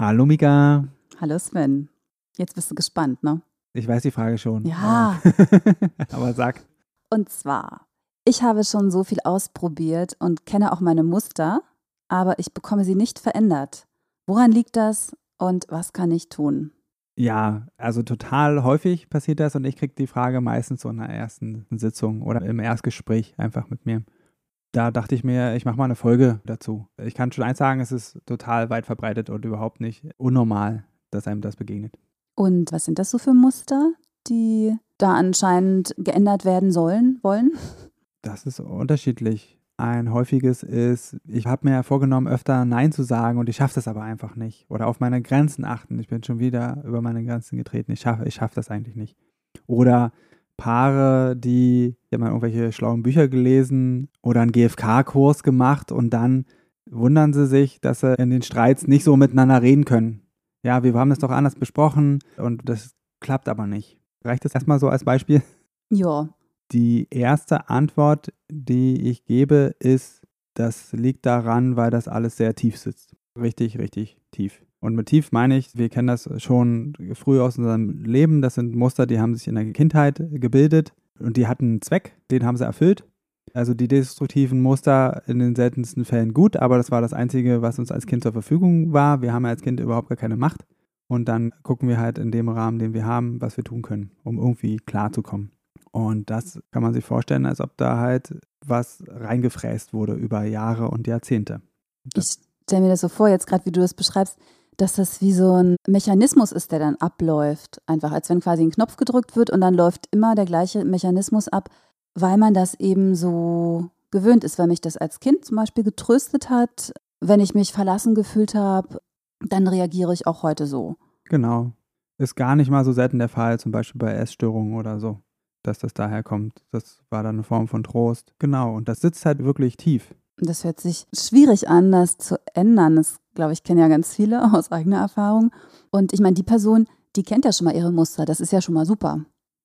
Hallo Mika. Hallo Sven. Jetzt bist du gespannt, ne? Ich weiß die Frage schon. Ja. Aber sag. Und zwar, ich habe schon so viel ausprobiert und kenne auch meine Muster, aber ich bekomme sie nicht verändert. Woran liegt das und was kann ich tun? Ja, also total häufig passiert das und ich kriege die Frage meistens so in der ersten Sitzung oder im Erstgespräch einfach mit mir da dachte ich mir, ich mache mal eine Folge dazu. Ich kann schon eins sagen, es ist total weit verbreitet und überhaupt nicht unnormal, dass einem das begegnet. Und was sind das so für Muster, die da anscheinend geändert werden sollen, wollen? Das ist unterschiedlich. Ein häufiges ist, ich habe mir vorgenommen, öfter Nein zu sagen und ich schaffe das aber einfach nicht. Oder auf meine Grenzen achten. Ich bin schon wieder über meine Grenzen getreten. Ich schaffe ich schaff das eigentlich nicht. Oder Paare, die, die haben irgendwelche schlauen Bücher gelesen oder einen GFK-Kurs gemacht und dann wundern sie sich, dass sie in den Streits nicht so miteinander reden können. Ja, wir haben das doch anders besprochen und das klappt aber nicht. Reicht das erstmal so als Beispiel? Ja. Die erste Antwort, die ich gebe, ist, das liegt daran, weil das alles sehr tief sitzt. Richtig, richtig tief. Und mit tief meine ich, wir kennen das schon früh aus unserem Leben. Das sind Muster, die haben sich in der Kindheit gebildet und die hatten einen Zweck, den haben sie erfüllt. Also die destruktiven Muster in den seltensten Fällen gut, aber das war das Einzige, was uns als Kind zur Verfügung war. Wir haben als Kind überhaupt gar keine Macht. Und dann gucken wir halt in dem Rahmen, den wir haben, was wir tun können, um irgendwie klarzukommen. Und das kann man sich vorstellen, als ob da halt was reingefräst wurde über Jahre und Jahrzehnte. Ich stelle mir das so vor, jetzt gerade wie du das beschreibst, dass das wie so ein Mechanismus ist, der dann abläuft. Einfach als wenn quasi ein Knopf gedrückt wird und dann läuft immer der gleiche Mechanismus ab, weil man das eben so gewöhnt ist, weil mich das als Kind zum Beispiel getröstet hat. Wenn ich mich verlassen gefühlt habe, dann reagiere ich auch heute so. Genau. Ist gar nicht mal so selten der Fall, zum Beispiel bei Essstörungen oder so, dass das daher kommt. Das war dann eine Form von Trost. Genau. Und das sitzt halt wirklich tief. Das hört sich schwierig an, das zu ändern. Das, glaube ich, kennen ja ganz viele aus eigener Erfahrung. Und ich meine, die Person, die kennt ja schon mal ihre Muster. Das ist ja schon mal super.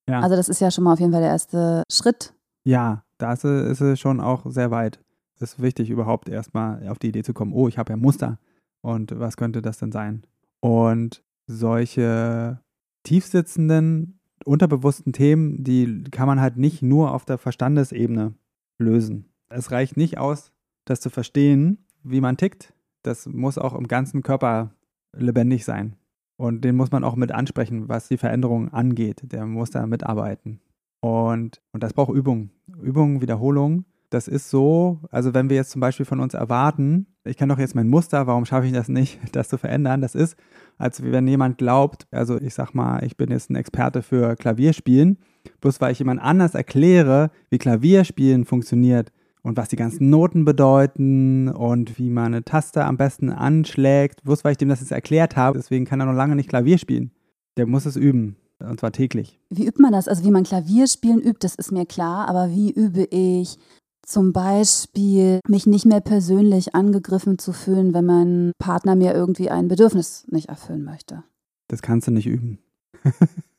Ja. Also das ist ja schon mal auf jeden Fall der erste Schritt. Ja, da ist es schon auch sehr weit. Es ist wichtig, überhaupt erstmal auf die Idee zu kommen, oh, ich habe ja Muster. Und was könnte das denn sein? Und solche tiefsitzenden, unterbewussten Themen, die kann man halt nicht nur auf der Verstandesebene lösen. Es reicht nicht aus, das zu verstehen, wie man tickt, das muss auch im ganzen Körper lebendig sein. Und den muss man auch mit ansprechen, was die Veränderung angeht. Der muss da mitarbeiten. Und, und das braucht Übung. Übung, Wiederholung. Das ist so, also wenn wir jetzt zum Beispiel von uns erwarten, ich kenne doch jetzt mein Muster, warum schaffe ich das nicht, das zu verändern? Das ist, als wenn jemand glaubt, also ich sag mal, ich bin jetzt ein Experte für Klavierspielen, bloß weil ich jemand anders erkläre, wie Klavierspielen funktioniert, und was die ganzen Noten bedeuten und wie man eine Taste am besten anschlägt. Bloß weil ich dem das jetzt erklärt habe, deswegen kann er noch lange nicht Klavier spielen. Der muss es üben. Und zwar täglich. Wie übt man das? Also wie man Klavierspielen übt, das ist mir klar, aber wie übe ich zum Beispiel, mich nicht mehr persönlich angegriffen zu fühlen, wenn mein Partner mir irgendwie ein Bedürfnis nicht erfüllen möchte? Das kannst du nicht üben.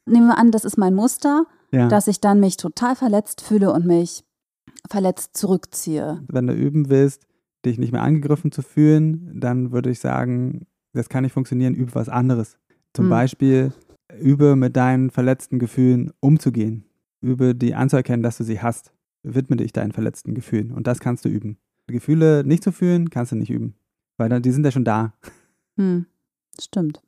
Nehmen wir an, das ist mein Muster, ja. dass ich dann mich total verletzt fühle und mich verletzt zurückziehe. Wenn du üben willst, dich nicht mehr angegriffen zu fühlen, dann würde ich sagen, das kann nicht funktionieren, übe was anderes. Zum hm. Beispiel übe mit deinen verletzten Gefühlen umzugehen. Übe die anzuerkennen, dass du sie hast. Widme dich deinen verletzten Gefühlen und das kannst du üben. Gefühle nicht zu fühlen, kannst du nicht üben, weil dann, die sind ja schon da. Hm. Stimmt.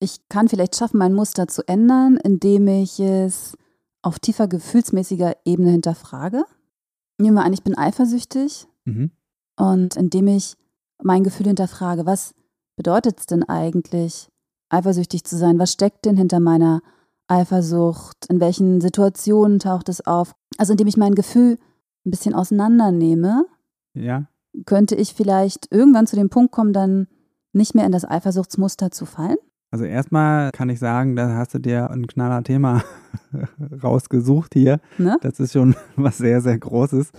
Ich kann vielleicht schaffen, mein Muster zu ändern, indem ich es auf tiefer gefühlsmäßiger Ebene hinterfrage. Nehmen wir an, ich bin eifersüchtig mhm. und indem ich mein Gefühl hinterfrage, was bedeutet es denn eigentlich, eifersüchtig zu sein? Was steckt denn hinter meiner Eifersucht? In welchen Situationen taucht es auf? Also indem ich mein Gefühl ein bisschen auseinandernehme, ja. könnte ich vielleicht irgendwann zu dem Punkt kommen, dann nicht mehr in das Eifersuchtsmuster zu fallen? Also erstmal kann ich sagen, da hast du dir ein knaller Thema rausgesucht hier. Ne? Das ist schon was sehr, sehr Großes.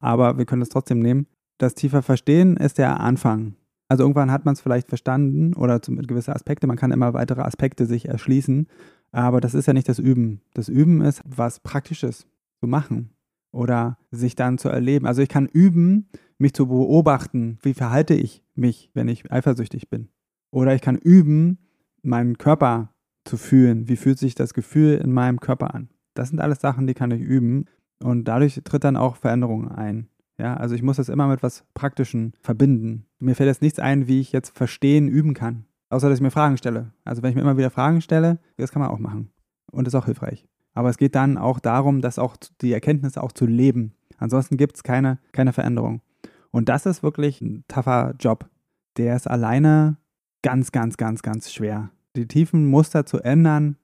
Aber wir können es trotzdem nehmen. Das tiefer Verstehen ist der Anfang. Also irgendwann hat man es vielleicht verstanden oder gewisse Aspekte. Man kann immer weitere Aspekte sich erschließen. Aber das ist ja nicht das Üben. Das Üben ist was Praktisches zu machen oder sich dann zu erleben. Also ich kann üben, mich zu beobachten, wie verhalte ich mich, wenn ich eifersüchtig bin. Oder ich kann üben, meinen Körper zu fühlen. Wie fühlt sich das Gefühl in meinem Körper an? Das sind alles Sachen, die kann ich üben. Und dadurch tritt dann auch Veränderung ein. Ja, also ich muss das immer mit was Praktischen verbinden. Mir fällt jetzt nichts ein, wie ich jetzt verstehen üben kann. Außer dass ich mir Fragen stelle. Also wenn ich mir immer wieder Fragen stelle, das kann man auch machen. Und ist auch hilfreich. Aber es geht dann auch darum, dass auch die Erkenntnisse auch zu leben. Ansonsten gibt es keine, keine Veränderung. Und das ist wirklich ein tougher Job. Der ist alleine ganz, ganz, ganz, ganz schwer. Die tiefen Muster zu ändern,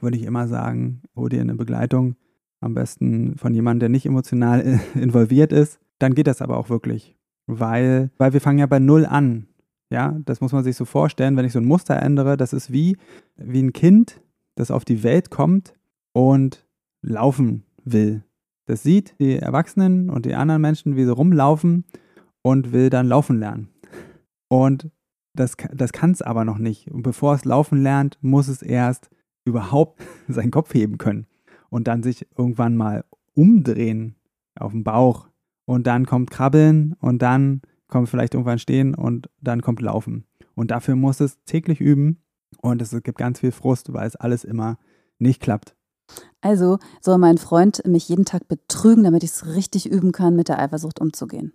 würde ich immer sagen, hol dir eine Begleitung, am besten von jemandem, der nicht emotional involviert ist, dann geht das aber auch wirklich. Weil, weil wir fangen ja bei Null an. Ja, das muss man sich so vorstellen, wenn ich so ein Muster ändere, das ist wie, wie ein Kind, das auf die Welt kommt und laufen will. Das sieht die Erwachsenen und die anderen Menschen, wie sie rumlaufen und will dann laufen lernen. Und das, das kann es aber noch nicht. Und bevor es laufen lernt, muss es erst überhaupt seinen Kopf heben können und dann sich irgendwann mal umdrehen auf den Bauch. Und dann kommt Krabbeln und dann kommt vielleicht irgendwann Stehen und dann kommt Laufen. Und dafür muss es täglich üben und es gibt ganz viel Frust, weil es alles immer nicht klappt. Also soll mein Freund mich jeden Tag betrügen, damit ich es richtig üben kann, mit der Eifersucht umzugehen.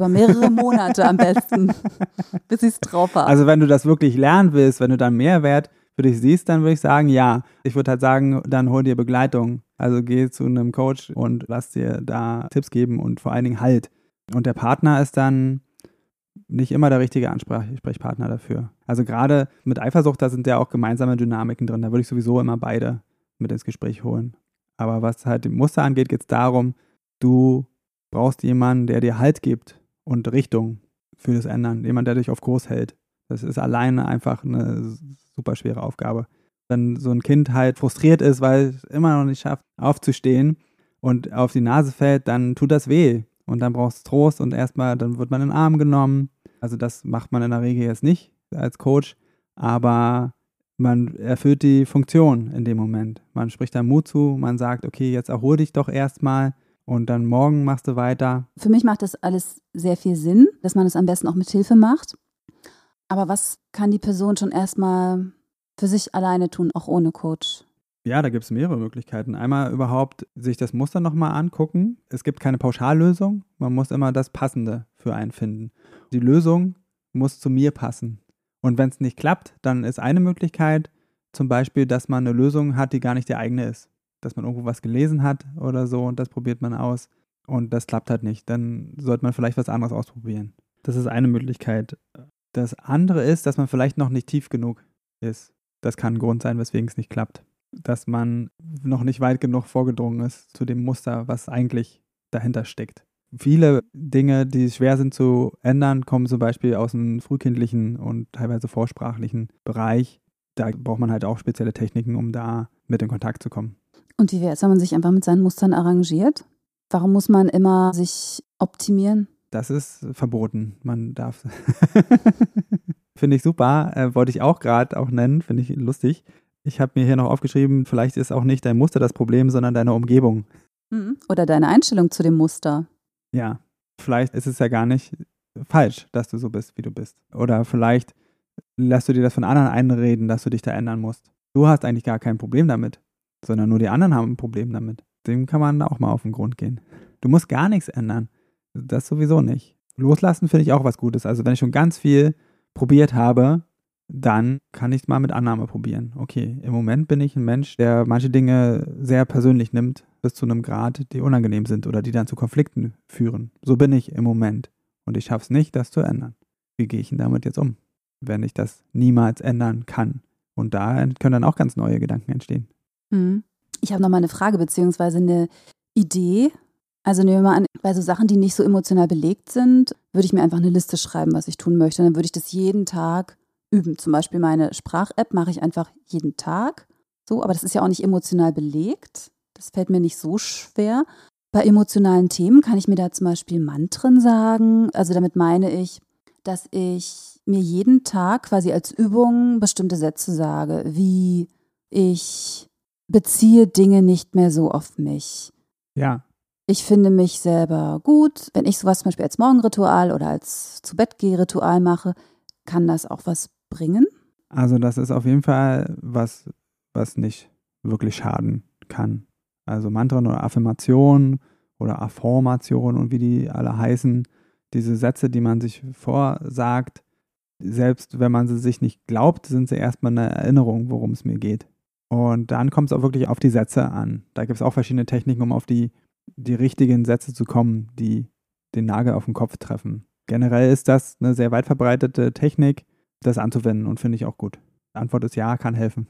Über mehrere Monate am besten, bis ich es drauf habe. Also wenn du das wirklich lernen willst, wenn du dann Mehrwert für dich siehst, dann würde ich sagen, ja. Ich würde halt sagen, dann hol dir Begleitung. Also geh zu einem Coach und lass dir da Tipps geben und vor allen Dingen halt. Und der Partner ist dann nicht immer der richtige Ansprechpartner dafür. Also gerade mit Eifersucht, da sind ja auch gemeinsame Dynamiken drin. Da würde ich sowieso immer beide mit ins Gespräch holen. Aber was halt die Muster angeht, geht es darum, du brauchst jemanden, der dir Halt gibt und Richtung für das Ändern. Jemand, der dich auf Kurs hält. Das ist alleine einfach eine super schwere Aufgabe. Wenn so ein Kind halt frustriert ist, weil es immer noch nicht schafft, aufzustehen und auf die Nase fällt, dann tut das weh. Und dann brauchst du Trost und erstmal, dann wird man in den Arm genommen. Also das macht man in der Regel jetzt nicht als Coach, aber man erfüllt die Funktion in dem Moment. Man spricht da Mut zu, man sagt, okay, jetzt erhol dich doch erstmal und dann morgen machst du weiter. Für mich macht das alles sehr viel Sinn, dass man es am besten auch mit Hilfe macht. Aber was kann die Person schon erstmal für sich alleine tun, auch ohne Coach? Ja, da gibt es mehrere Möglichkeiten. Einmal überhaupt sich das Muster nochmal angucken. Es gibt keine Pauschallösung. Man muss immer das Passende für einen finden. Die Lösung muss zu mir passen. Und wenn es nicht klappt, dann ist eine Möglichkeit zum Beispiel, dass man eine Lösung hat, die gar nicht die eigene ist. Dass man irgendwo was gelesen hat oder so und das probiert man aus und das klappt halt nicht. Dann sollte man vielleicht was anderes ausprobieren. Das ist eine Möglichkeit. Das andere ist, dass man vielleicht noch nicht tief genug ist. Das kann ein Grund sein, weswegen es nicht klappt. Dass man noch nicht weit genug vorgedrungen ist zu dem Muster, was eigentlich dahinter steckt viele Dinge, die schwer sind zu ändern, kommen zum Beispiel aus dem frühkindlichen und teilweise vorsprachlichen Bereich. Da braucht man halt auch spezielle Techniken, um da mit in Kontakt zu kommen. Und wie wäre es, wenn man sich einfach mit seinen Mustern arrangiert? Warum muss man immer sich optimieren? Das ist verboten. Man darf. finde ich super. Äh, wollte ich auch gerade auch nennen. Finde ich lustig. Ich habe mir hier noch aufgeschrieben, vielleicht ist auch nicht dein Muster das Problem, sondern deine Umgebung. Mhm. Oder deine Einstellung zu dem Muster. Ja, vielleicht ist es ja gar nicht falsch, dass du so bist, wie du bist. Oder vielleicht lässt du dir das von anderen einreden, dass du dich da ändern musst. Du hast eigentlich gar kein Problem damit, sondern nur die anderen haben ein Problem damit. Dem kann man auch mal auf den Grund gehen. Du musst gar nichts ändern. Das sowieso nicht. Loslassen finde ich auch was Gutes. Also wenn ich schon ganz viel probiert habe, dann kann ich es mal mit Annahme probieren. Okay, im Moment bin ich ein Mensch, der manche Dinge sehr persönlich nimmt, bis zu einem Grad, die unangenehm sind oder die dann zu Konflikten führen. So bin ich im Moment. Und ich schaffe es nicht, das zu ändern. Wie gehe ich denn damit jetzt um, wenn ich das niemals ändern kann? Und da können dann auch ganz neue Gedanken entstehen. Hm. Ich habe noch mal eine Frage beziehungsweise eine Idee. Also nehmen wir mal an, bei so Sachen, die nicht so emotional belegt sind, würde ich mir einfach eine Liste schreiben, was ich tun möchte. Dann würde ich das jeden Tag üben. Zum Beispiel meine Sprach-App mache ich einfach jeden Tag. So, aber das ist ja auch nicht emotional belegt. Das fällt mir nicht so schwer. Bei emotionalen Themen kann ich mir da zum Beispiel Mantren sagen. Also damit meine ich, dass ich mir jeden Tag quasi als Übung bestimmte Sätze sage, wie ich beziehe Dinge nicht mehr so auf mich. Ja. Ich finde mich selber gut. Wenn ich sowas zum Beispiel als Morgenritual oder als zu Bett Ritual mache, kann das auch was bringen? Also das ist auf jeden Fall was, was nicht wirklich schaden kann. Also Mantren oder Affirmationen oder Affirmationen und wie die alle heißen, diese Sätze, die man sich vorsagt, selbst wenn man sie sich nicht glaubt, sind sie erstmal eine Erinnerung, worum es mir geht. Und dann kommt es auch wirklich auf die Sätze an. Da gibt es auch verschiedene Techniken, um auf die, die richtigen Sätze zu kommen, die den Nagel auf den Kopf treffen. Generell ist das eine sehr weit verbreitete Technik, das anzuwenden und finde ich auch gut. Die Antwort ist ja, kann helfen.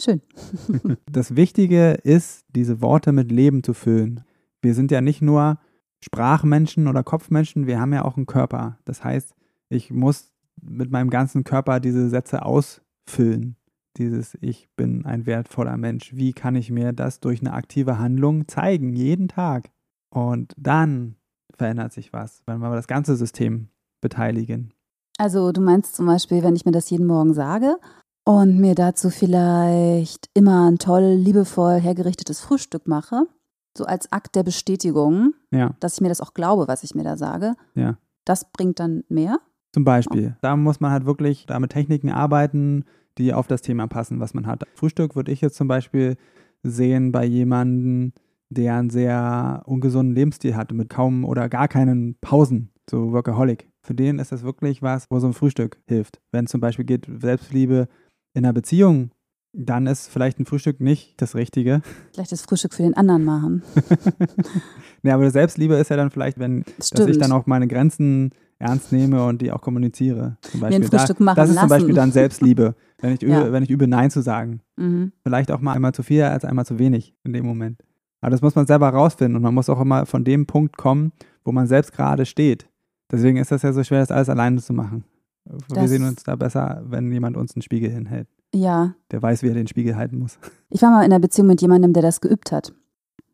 Schön. das Wichtige ist, diese Worte mit Leben zu füllen. Wir sind ja nicht nur Sprachmenschen oder Kopfmenschen, wir haben ja auch einen Körper. Das heißt, ich muss mit meinem ganzen Körper diese Sätze ausfüllen dieses Ich bin ein wertvoller Mensch. Wie kann ich mir das durch eine aktive Handlung zeigen, jeden Tag? Und dann verändert sich was, wenn wir das ganze System beteiligen. Also du meinst zum Beispiel, wenn ich mir das jeden Morgen sage und mir dazu vielleicht immer ein toll, liebevoll hergerichtetes Frühstück mache, so als Akt der Bestätigung, ja. dass ich mir das auch glaube, was ich mir da sage, ja. das bringt dann mehr? Zum Beispiel. Da muss man halt wirklich da mit Techniken arbeiten, die auf das Thema passen, was man hat. Frühstück würde ich jetzt zum Beispiel sehen bei jemandem, der einen sehr ungesunden Lebensstil hat, mit kaum oder gar keinen Pausen, so Workaholic. Für den ist das wirklich was, wo so ein Frühstück hilft. Wenn es zum Beispiel geht, Selbstliebe in einer Beziehung, dann ist vielleicht ein Frühstück nicht das Richtige. Vielleicht das Frühstück für den anderen machen. ja, aber Selbstliebe ist ja dann vielleicht, wenn dass ich dann auch meine Grenzen ernst nehme und die auch kommuniziere. Zum Beispiel. Mir ein Frühstück da, machen das ist lassen. zum Beispiel dann Selbstliebe, wenn ich, übe, ja. wenn ich übe, Nein zu sagen. Mhm. Vielleicht auch mal einmal zu viel als einmal zu wenig in dem Moment. Aber das muss man selber rausfinden und man muss auch immer von dem Punkt kommen, wo man selbst gerade steht. Deswegen ist das ja so schwer, das alles alleine zu machen. Das Wir sehen uns da besser, wenn jemand uns einen Spiegel hinhält. Ja. Der weiß, wie er den Spiegel halten muss. Ich war mal in einer Beziehung mit jemandem, der das geübt hat.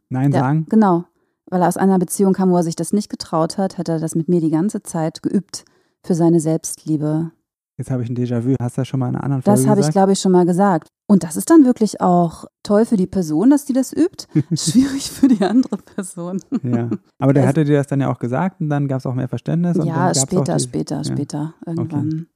Nein der, sagen? Genau. Weil er aus einer Beziehung kam, wo er sich das nicht getraut hat, hat er das mit mir die ganze Zeit geübt für seine Selbstliebe. Jetzt habe ich ein Déjà-vu. Hast du das schon mal in einer anderen Folge Das habe ich, glaube ich, schon mal gesagt. Und das ist dann wirklich auch toll für die Person, dass die das übt. Schwierig für die andere Person. Ja. Aber der hatte dir das dann ja auch gesagt und dann gab es auch mehr Verständnis. ja, später, später, später. Irgendwann. Okay.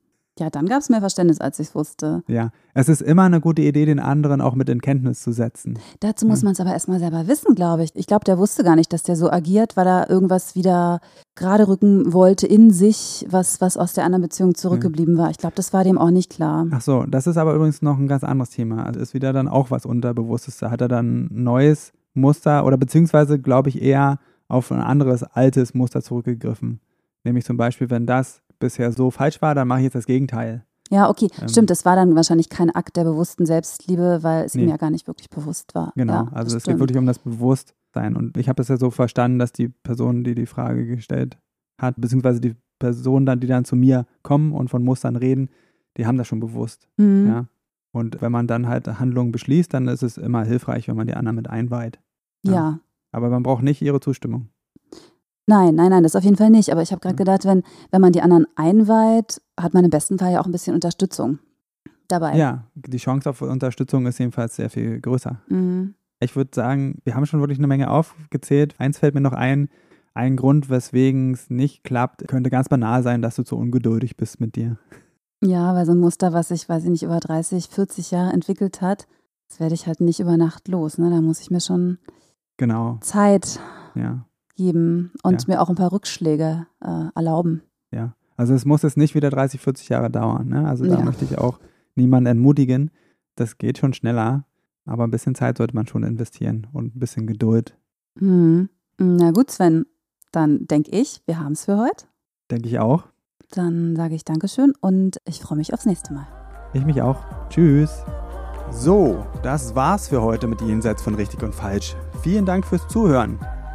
Ja, dann gab es mehr Verständnis, als ich es wusste. Ja, es ist immer eine gute Idee, den anderen auch mit in Kenntnis zu setzen. Dazu muss ja. man es aber erstmal selber wissen, glaube ich. Ich glaube, der wusste gar nicht, dass der so agiert, weil er irgendwas wieder gerade rücken wollte in sich, was, was aus der anderen Beziehung zurückgeblieben ja. war. Ich glaube, das war dem auch nicht klar. Ach so, das ist aber übrigens noch ein ganz anderes Thema. Also ist wieder dann auch was Unterbewusstes. Da hat er dann ein neues Muster oder beziehungsweise, glaube ich, eher auf ein anderes altes Muster zurückgegriffen. Nämlich zum Beispiel, wenn das bisher so falsch war, dann mache ich jetzt das Gegenteil. Ja, okay, ähm, stimmt. Das war dann wahrscheinlich kein Akt der bewussten Selbstliebe, weil es nee. ihm ja gar nicht wirklich bewusst war. Genau, ja, also es geht wirklich um das Bewusstsein. Und ich habe das ja so verstanden, dass die Person, die die Frage gestellt hat, beziehungsweise die Personen dann, die dann zu mir kommen und von Mustern reden, die haben das schon bewusst. Mhm. Ja. Und wenn man dann halt Handlungen beschließt, dann ist es immer hilfreich, wenn man die anderen mit einweiht. Ja. ja. Aber man braucht nicht ihre Zustimmung. Nein, nein, nein, das auf jeden Fall nicht. Aber ich habe gerade gedacht, wenn, wenn man die anderen einweiht, hat man im besten Fall ja auch ein bisschen Unterstützung dabei. Ja, die Chance auf Unterstützung ist jedenfalls sehr viel größer. Mhm. Ich würde sagen, wir haben schon wirklich eine Menge aufgezählt. Eins fällt mir noch ein. Ein Grund, weswegen es nicht klappt, könnte ganz banal sein, dass du zu ungeduldig bist mit dir. Ja, weil so ein Muster, was sich, weiß ich nicht, über 30, 40 Jahre entwickelt hat, das werde ich halt nicht über Nacht los. Ne? Da muss ich mir schon genau. Zeit ja geben und ja. mir auch ein paar Rückschläge äh, erlauben. Ja, also es muss jetzt nicht wieder 30, 40 Jahre dauern. Ne? Also da ja. möchte ich auch niemanden entmutigen. Das geht schon schneller, aber ein bisschen Zeit sollte man schon investieren und ein bisschen Geduld. Mhm. Na gut, Sven, dann denke ich, wir haben es für heute. Denke ich auch. Dann sage ich Dankeschön und ich freue mich aufs nächste Mal. Ich mich auch. Tschüss. So, das war's für heute mit Jenseits von Richtig und Falsch. Vielen Dank fürs Zuhören.